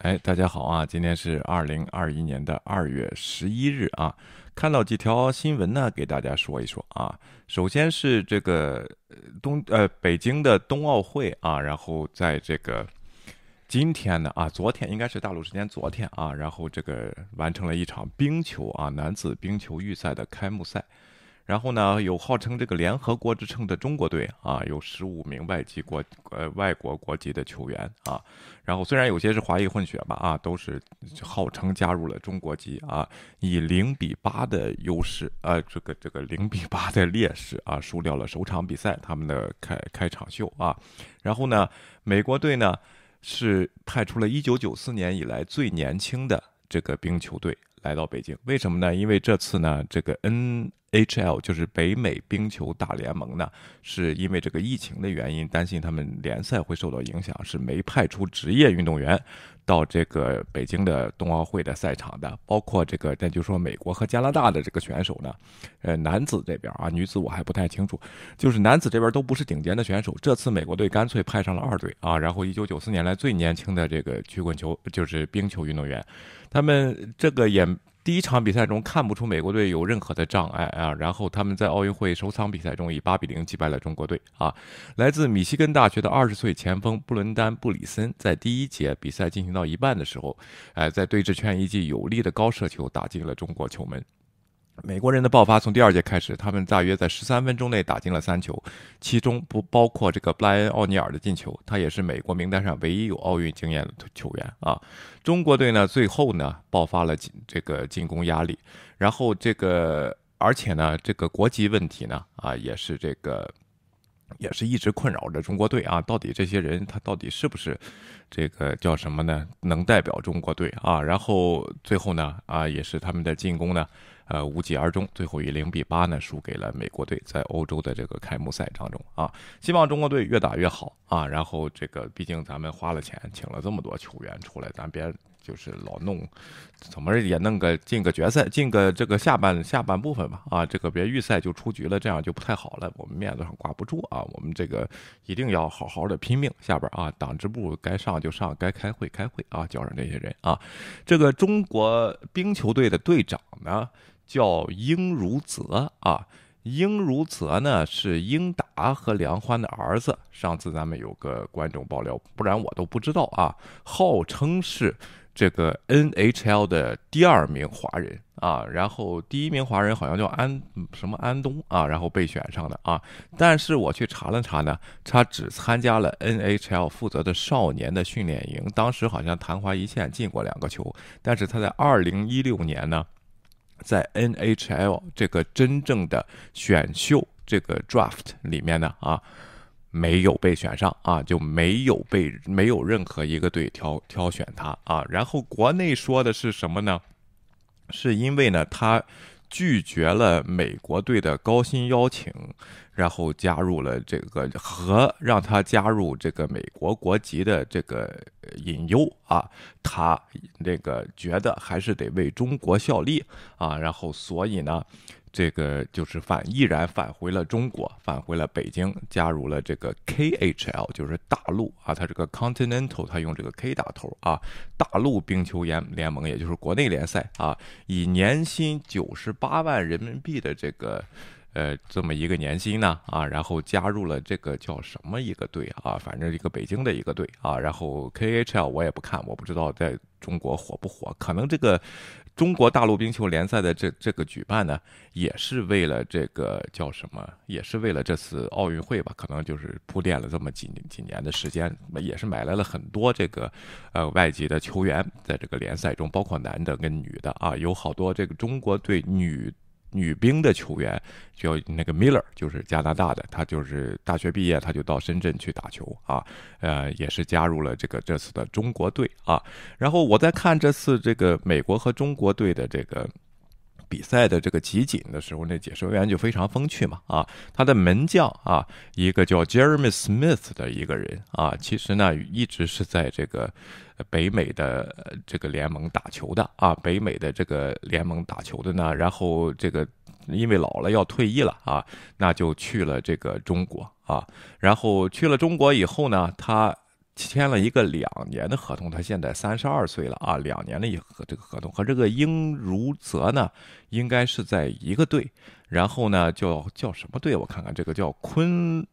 哎，大家好啊！今天是二零二一年的二月十一日啊，看到几条新闻呢，给大家说一说啊。首先是这个冬呃北京的冬奥会啊，然后在这个今天呢啊，昨天应该是大陆时间昨天啊，然后这个完成了一场冰球啊男子冰球预赛的开幕赛。然后呢，有号称这个联合国之称的中国队啊，有十五名外籍国呃外国国籍的球员啊。然后虽然有些是华裔混血吧啊，都是号称加入了中国籍啊，以零比八的优势呃这个这个零比八的劣势啊，输掉了首场比赛他们的开开场秀啊。然后呢，美国队呢是派出了一九九四年以来最年轻的这个冰球队来到北京，为什么呢？因为这次呢，这个 N。H.L. 就是北美冰球大联盟呢，是因为这个疫情的原因，担心他们联赛会受到影响，是没派出职业运动员到这个北京的冬奥会的赛场的。包括这个，那就说美国和加拿大的这个选手呢，呃，男子这边啊，女子我还不太清楚，就是男子这边都不是顶尖的选手。这次美国队干脆派上了二队啊，然后一九九四年来最年轻的这个曲棍球就是冰球运动员，他们这个也。第一场比赛中看不出美国队有任何的障碍啊，然后他们在奥运会首场比赛中以八比零击败了中国队啊。来自密西根大学的二十岁前锋布伦丹·布里森在第一节比赛进行到一半的时候，哎，在对峙圈一记有力的高射球打进了中国球门。美国人的爆发从第二节开始，他们大约在十三分钟内打进了三球，其中不包括这个布莱恩·奥尼尔的进球，他也是美国名单上唯一有奥运经验的球员啊。中国队呢，最后呢爆发了这个进攻压力，然后这个而且呢，这个国籍问题呢啊，也是这个也是一直困扰着中国队啊。到底这些人他到底是不是这个叫什么呢？能代表中国队啊？然后最后呢啊，也是他们的进攻呢。呃，无疾而终，最后以零比八呢输给了美国队，在欧洲的这个开幕赛当中啊，希望中国队越打越好啊。然后这个，毕竟咱们花了钱请了这么多球员出来，咱别就是老弄，怎么也弄个进个决赛，进个这个下半下半部分吧啊，这个别预赛就出局了，这样就不太好了，我们面子上挂不住啊。我们这个一定要好好的拼命，下边啊，党支部该上就上，该开会开会啊，叫上这些人啊。这个中国冰球队的队长呢？叫英如泽啊，英如泽呢是英达和梁欢的儿子。上次咱们有个观众爆料，不然我都不知道啊。号称是这个 NHL 的第二名华人啊，然后第一名华人好像叫安什么安东啊，然后被选上的啊。但是我去查了查呢，他只参加了 NHL 负责的少年的训练营，当时好像昙花一现进过两个球，但是他在二零一六年呢。在 NHL 这个真正的选秀这个 draft 里面呢啊，没有被选上啊，就没有被没有任何一个队挑挑选他啊。然后国内说的是什么呢？是因为呢他。拒绝了美国队的高薪邀请，然后加入了这个和让他加入这个美国国籍的这个隐忧啊，他那个觉得还是得为中国效力啊，然后所以呢。这个就是返，毅然返回了中国，返回了北京，加入了这个 KHL，就是大陆啊，他这个 Continental，他用这个 K 打头啊，大陆冰球联联盟，也就是国内联赛啊，以年薪九十八万人民币的这个呃这么一个年薪呢啊，然后加入了这个叫什么一个队啊，反正一个北京的一个队啊，然后 KHL 我也不看，我不知道在中国火不火，可能这个。中国大陆冰球联赛的这这个举办呢，也是为了这个叫什么？也是为了这次奥运会吧？可能就是铺垫了这么几几年的时间，也是买来了很多这个呃外籍的球员，在这个联赛中，包括男的跟女的啊，有好多这个中国队女。女兵的球员叫那个 Miller，就是加拿大的，他就是大学毕业他就到深圳去打球啊，呃，也是加入了这个这次的中国队啊。然后我在看这次这个美国和中国队的这个。比赛的这个集锦的时候，那解说员就非常风趣嘛啊，他的门将啊，一个叫 Jeremy Smith 的一个人啊，其实呢一直是在这个北美的这个联盟打球的啊，北美的这个联盟打球的呢，然后这个因为老了要退役了啊，那就去了这个中国啊，然后去了中国以后呢，他签了一个两年的合同，他现在三十二岁了啊，两年的一和这个合同和这个英如泽呢，应该是在一个队，然后呢叫叫什么队？我看看，这个叫昆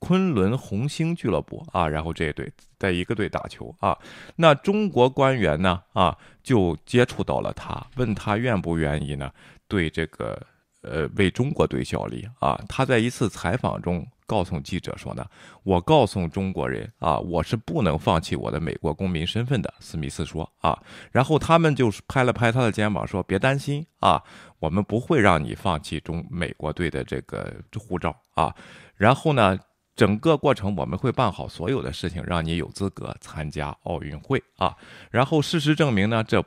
昆仑红星俱乐部啊，然后这一队在一个队打球啊。那中国官员呢啊，就接触到了他，问他愿不愿意呢？对这个呃为中国队效力啊。他在一次采访中。告诉记者说呢，我告诉中国人啊，我是不能放弃我的美国公民身份的。斯密斯说啊，然后他们就是拍了拍他的肩膀说，别担心啊，我们不会让你放弃中美国队的这个护照啊。然后呢，整个过程我们会办好所有的事情，让你有资格参加奥运会啊。然后事实证明呢，这。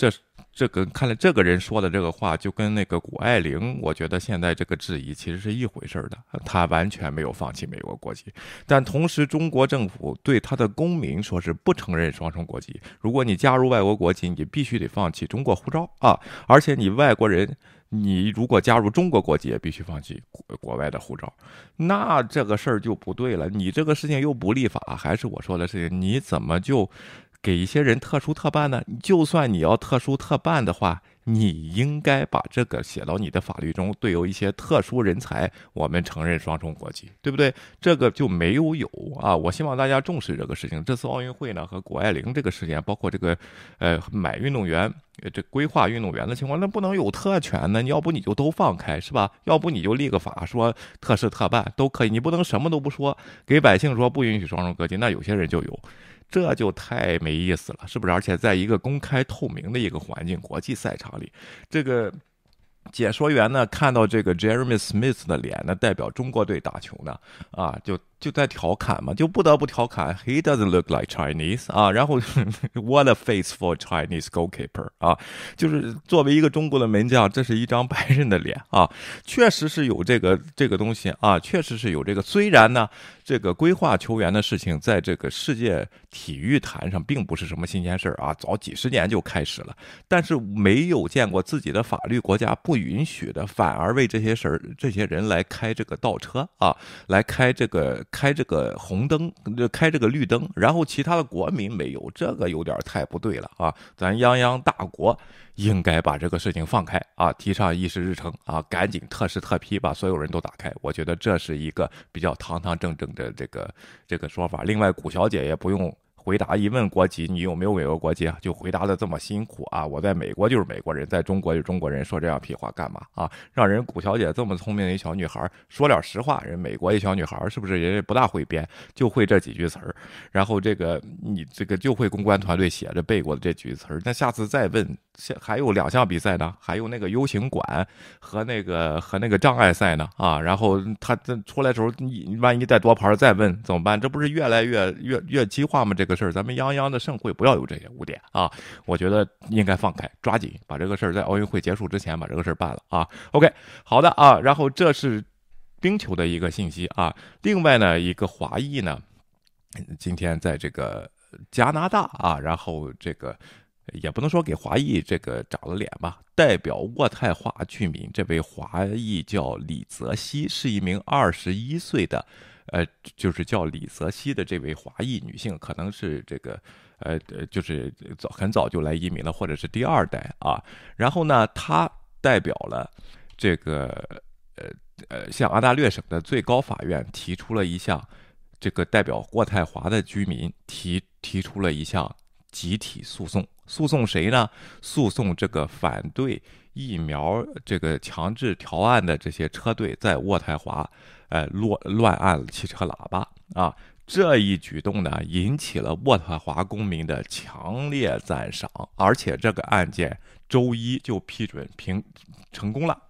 这这个看来这个人说的这个话，就跟那个谷爱凌，我觉得现在这个质疑其实是一回事儿的。他完全没有放弃美国国籍，但同时中国政府对他的公民说是不承认双重国籍。如果你加入外国国籍，你必须得放弃中国护照啊！而且你外国人，你如果加入中国国籍，也必须放弃国国外的护照。那这个事儿就不对了。你这个事情又不立法，还是我说的事情，你怎么就？给一些人特殊特办呢？就算你要特殊特办的话，你应该把这个写到你的法律中。对有一些特殊人才，我们承认双重国籍，对不对？这个就没有有啊！我希望大家重视这个事情。这次奥运会呢，和谷爱凌这个事件，包括这个呃买运动员、这规划运动员的情况，那不能有特权呢？你要不你就都放开是吧？要不你就立个法说特事特办都可以，你不能什么都不说，给百姓说不允许双重国籍，那有些人就有。这就太没意思了，是不是？而且在一个公开透明的一个环境，国际赛场里，这个解说员呢，看到这个 Jeremy Smith 的脸呢，代表中国队打球呢，啊，就。就在调侃嘛，就不得不调侃，He doesn't look like Chinese 啊，然后 What a face for Chinese goalkeeper 啊，就是作为一个中国的门将，这是一张白人的脸啊，确实是有这个这个东西啊，确实是有这个。虽然呢，这个规划球员的事情，在这个世界体育坛上并不是什么新鲜事儿啊，早几十年就开始了，但是没有见过自己的法律国家不允许的，反而为这些事儿、这些人来开这个倒车啊，来开这个。开这个红灯，开这个绿灯，然后其他的国民没有，这个有点太不对了啊！咱泱泱大国应该把这个事情放开啊，提上议事日程啊，赶紧特事特批，把所有人都打开。我觉得这是一个比较堂堂正正的这个这个说法。另外，谷小姐也不用。回答一问国籍，你有没有美国国籍啊？就回答的这么辛苦啊！我在美国就是美国人，在中国就中国人，说这样屁话干嘛啊？让人谷小姐这么聪明的一小女孩说点实话，人美国一小女孩是不是人家不大会编，就会这几句词儿，然后这个你这个就会公关团队写着背过的这几句词儿，那下次再问，还有两项比赛呢，还有那个 U 型馆和那个和那个障碍赛呢啊！然后他这出来的时候，你万一再多盘再问怎么办？这不是越来越越越激化吗？这个。事儿，咱们泱泱的盛会不要有这些污点啊！我觉得应该放开，抓紧把这个事儿在奥运会结束之前把这个事儿办了啊！OK，好的啊，然后这是冰球的一个信息啊。另外呢，一个华裔呢，今天在这个加拿大啊，然后这个也不能说给华裔这个长了脸吧，代表渥太华居民，这位华裔叫李泽西，是一名二十一岁的。呃，就是叫李泽西的这位华裔女性，可能是这个，呃呃，就是早很早就来移民了，或者是第二代啊。然后呢，她代表了这个，呃呃，向安大略省的最高法院提出了一项，这个代表渥太华的居民提提出了一项集体诉讼，诉讼谁呢？诉讼这个反对疫苗这个强制调案的这些车队在渥太华。哎，乱乱按汽车喇叭啊！这一举动呢，引起了渥太华公民的强烈赞赏，而且这个案件周一就批准评成功了。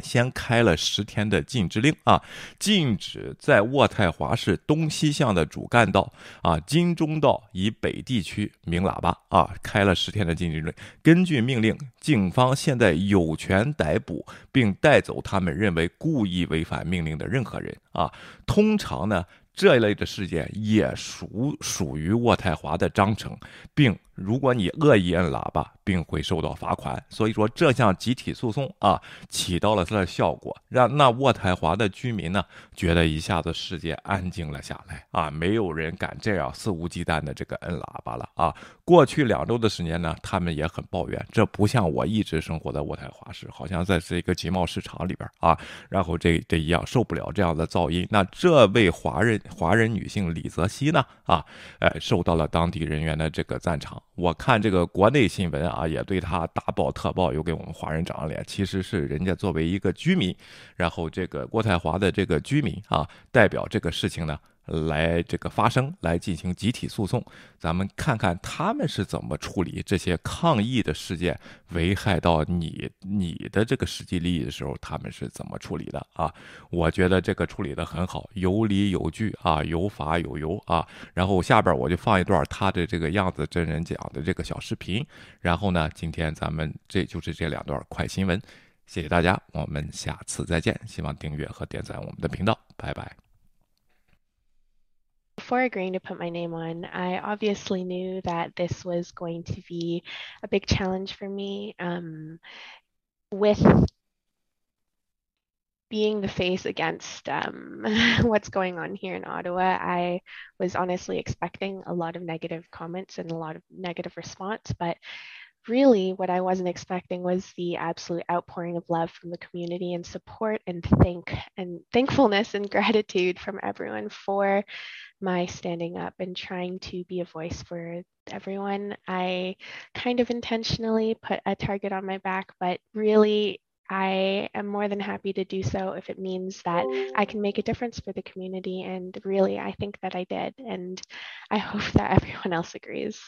先开了十天的禁止令啊，禁止在渥太华市东西向的主干道啊金钟道以北地区鸣喇叭啊，开了十天的禁止令。根据命令，警方现在有权逮捕并带走他们认为故意违反命令的任何人啊。通常呢，这一类的事件也属属于渥太华的章程，并如果你恶意摁喇叭，并会受到罚款。所以说，这项集体诉讼啊，起到了它的效果，让那渥太华的居民呢，觉得一下子世界安静了下来啊，没有人敢这样肆无忌惮的这个摁喇叭了啊。过去两周的时间呢，他们也很抱怨，这不像我一直生活在渥太华市，好像在这个集贸市场里边啊，然后这这一样受不了这样的噪音。那这位华人。华人女性李泽熙呢？啊，呃，受到了当地人员的这个赞赏。我看这个国内新闻啊，也对她大爆特爆，又给我们华人长了脸。其实是人家作为一个居民，然后这个郭太华的这个居民啊，代表这个事情呢。来这个发声，来进行集体诉讼，咱们看看他们是怎么处理这些抗议的事件，危害到你你的这个实际利益的时候，他们是怎么处理的啊？我觉得这个处理的很好，有理有据啊，有法有由啊。然后下边我就放一段他的这个样子真人讲的这个小视频。然后呢，今天咱们这就是这两段快新闻，谢谢大家，我们下次再见。希望订阅和点赞我们的频道，拜拜。Before agreeing to put my name on, I obviously knew that this was going to be a big challenge for me. Um, with being the face against um, what's going on here in Ottawa, I was honestly expecting a lot of negative comments and a lot of negative response, but really what I wasn't expecting was the absolute outpouring of love from the community and support and thank and thankfulness and gratitude from everyone for my standing up and trying to be a voice for everyone. I kind of intentionally put a target on my back, but really I am more than happy to do so if it means that I can make a difference for the community. And really, I think that I did. And I hope that everyone else agrees.